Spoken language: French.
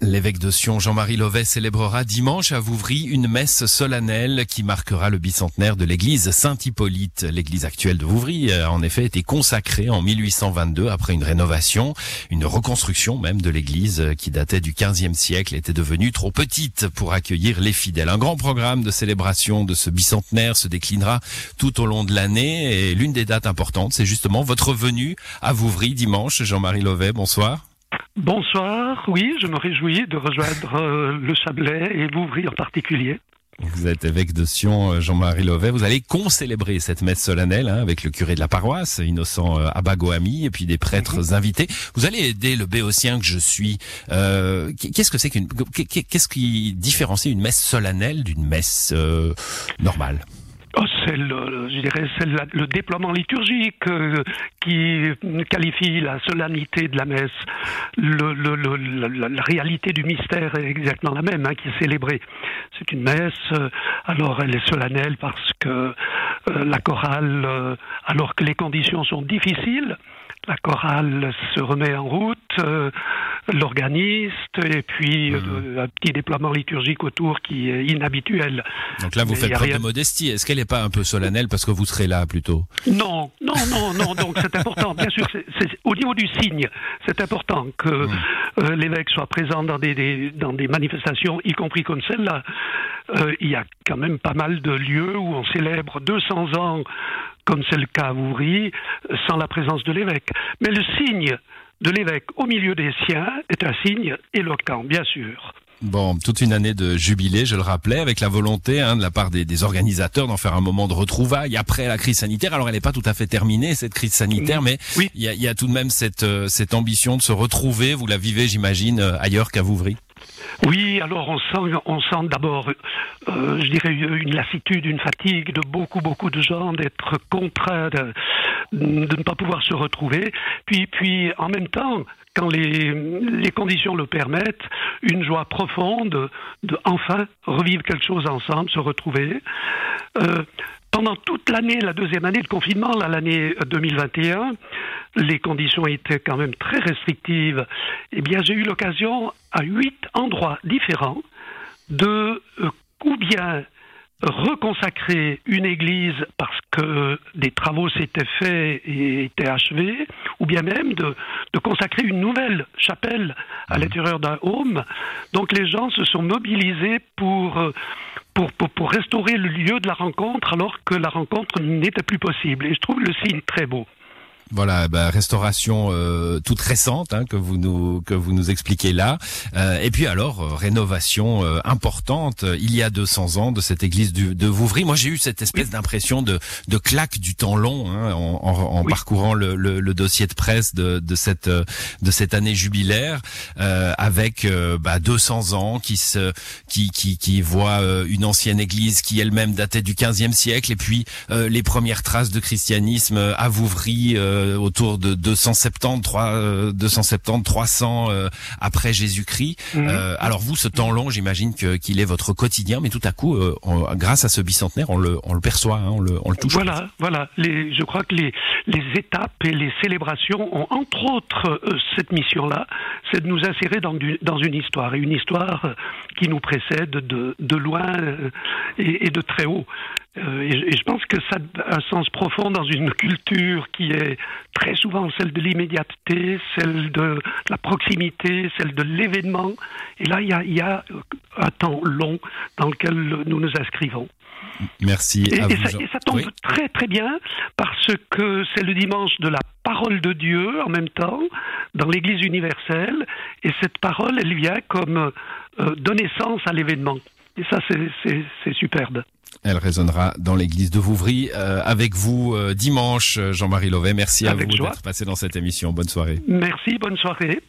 L'évêque de Sion, Jean-Marie Lovet, célébrera dimanche à Vouvry une messe solennelle qui marquera le bicentenaire de l'église Saint-Hippolyte. L'église actuelle de Vouvry a en effet été consacrée en 1822 après une rénovation, une reconstruction même de l'église qui datait du 15e siècle était devenue trop petite pour accueillir les fidèles. Un grand programme de célébration de ce bicentenaire se déclinera tout au long de l'année et l'une des dates importantes, c'est justement votre venue à Vouvry dimanche. Jean-Marie Lovet, bonsoir. Bonsoir, oui, je me réjouis de rejoindre euh, le Chablais et Vouvry en particulier. Vous êtes évêque de Sion, euh, Jean-Marie Lovet. Vous allez concélébrer cette messe solennelle hein, avec le curé de la paroisse, Innocent euh, Abagoami, et puis des prêtres Mhm. invités. Vous allez aider le béotien que je suis. Euh, qu'est-ce que c'est qu'une Qu'est-ce qui différencie une messe solennelle d'une messe euh, normale? C'est le, je dirais, c'est le déploiement liturgique euh, qui qualifie la solennité de la messe. Le, le- le- la, réalité du mystère est exactement la même, hein, qui est célébrée. C'est une messe, euh, alors elle est solennelle parce que euh, la chorale, alors que les conditions sont difficiles, la chorale se remet en route, l'organiste, et puis euh, un petit déploiement liturgique autour qui est inhabituel. Donc là, vous Mais faites preuve rien- de modestie. Est-ce qu'elle n'est pas un peu solennelle parce que vous serez là plutôt? Non, non, non, non. Donc c'est important. Bien sûr, au niveau du signe, c'est important que euh, l'évêque soit présent dans des, des- dans des manifestations, y compris comme celle-là. Euh, il y a quand même pas mal de lieux où on célèbre 200 ans, comme c'est le cas à Vouvry, euh, sans la présence de l'évêque. Mais le signe de l'évêque au milieu des siens est un signe éloquent, bien sûr. Bon, toute une année de jubilé, je le rappelais, avec la volonté hein, de la part des, des organisateurs d'en faire un moment de retrouvailles après la crise sanitaire. Alors, elle n'est pas tout à fait terminée, cette crise sanitaire, mais Oui. il y, a, y a tout de même cette, euh, cette ambition de se retrouver. Vous la vivez, j'imagine, euh, ailleurs qu'à Vouvry. Oui, alors on sent, on sent d'abord, euh, je dirais, une lassitude, une fatigue de beaucoup, beaucoup de gens d'être contraints de, ne pas pouvoir se retrouver. Puis, puis en même temps, quand les, conditions le permettent, une joie profonde de enfin revivre quelque chose ensemble, se retrouver. Euh, pendant toute l'année, la deuxième année de confinement, l'année 2021, les conditions étaient quand même très restrictives. Eh bien, j'ai eu l'occasion, à huit endroits différents, de euh, ou bien reconsacrer une église parce que des travaux s'étaient faits et étaient achevés, ou bien même de, de consacrer une nouvelle chapelle à l'intérieur d'un home. Donc les gens se sont mobilisés pour, euh, pour, pour, pour restaurer le lieu de la rencontre alors que la rencontre n'était plus possible. Et je trouve le signe très beau. Voilà, bah, restauration euh, toute récente hein, que vous nous que vous nous expliquez là. Euh, et puis alors euh, rénovation euh, importante euh, il y a 200 ans de cette église du, de Vouvry. Moi j'ai eu cette espèce d'impression de de claque du temps long hein, en, en, en Oui. parcourant le, le, le dossier de presse de, de cette euh, de cette année jubilaire euh, avec bah, 200 ans qui se qui qui qui voit euh, une ancienne église qui elle-même datait du 15e siècle et puis euh, les premières traces de christianisme à Vouvry euh, autour de 270 3, euh, 270 300 euh, après Jésus-Christ. Mhm. Euh, alors vous ce temps long, j'imagine que qu'il est votre quotidien mais tout à coup euh, on- grâce à ce bicentenaire, on le on le perçoit, hein, on le on le touche. Voilà, voilà. Les, je crois que les, les étapes et les célébrations ont entre autres cette mission-là, c'est de nous insérer dans, du- dans une histoire, et une histoire qui nous précède de, de loin et, et de très haut. Euh, et je pense que ça a un sens profond dans une culture qui est très souvent celle de l'immédiateté, celle de la proximité, celle de l'événement. Et là, il y a, il y a un temps long dans lequel nous nous inscrivons. Merci Et, à et vous. ça, Jean- et ça tombe Oui. très très bien parce que c'est le dimanche de la parole de Dieu en même temps dans l'Église universelle et cette parole elle vient comme euh, donner sens à l'événement. Et ça c'est superbe. Elle résonnera dans l'église de Vouvry euh, avec vous euh, dimanche, Jean-Marie Lovet. Merci à Avec vous d'être passé dans cette émission. Bonne soirée. Merci, bonne soirée.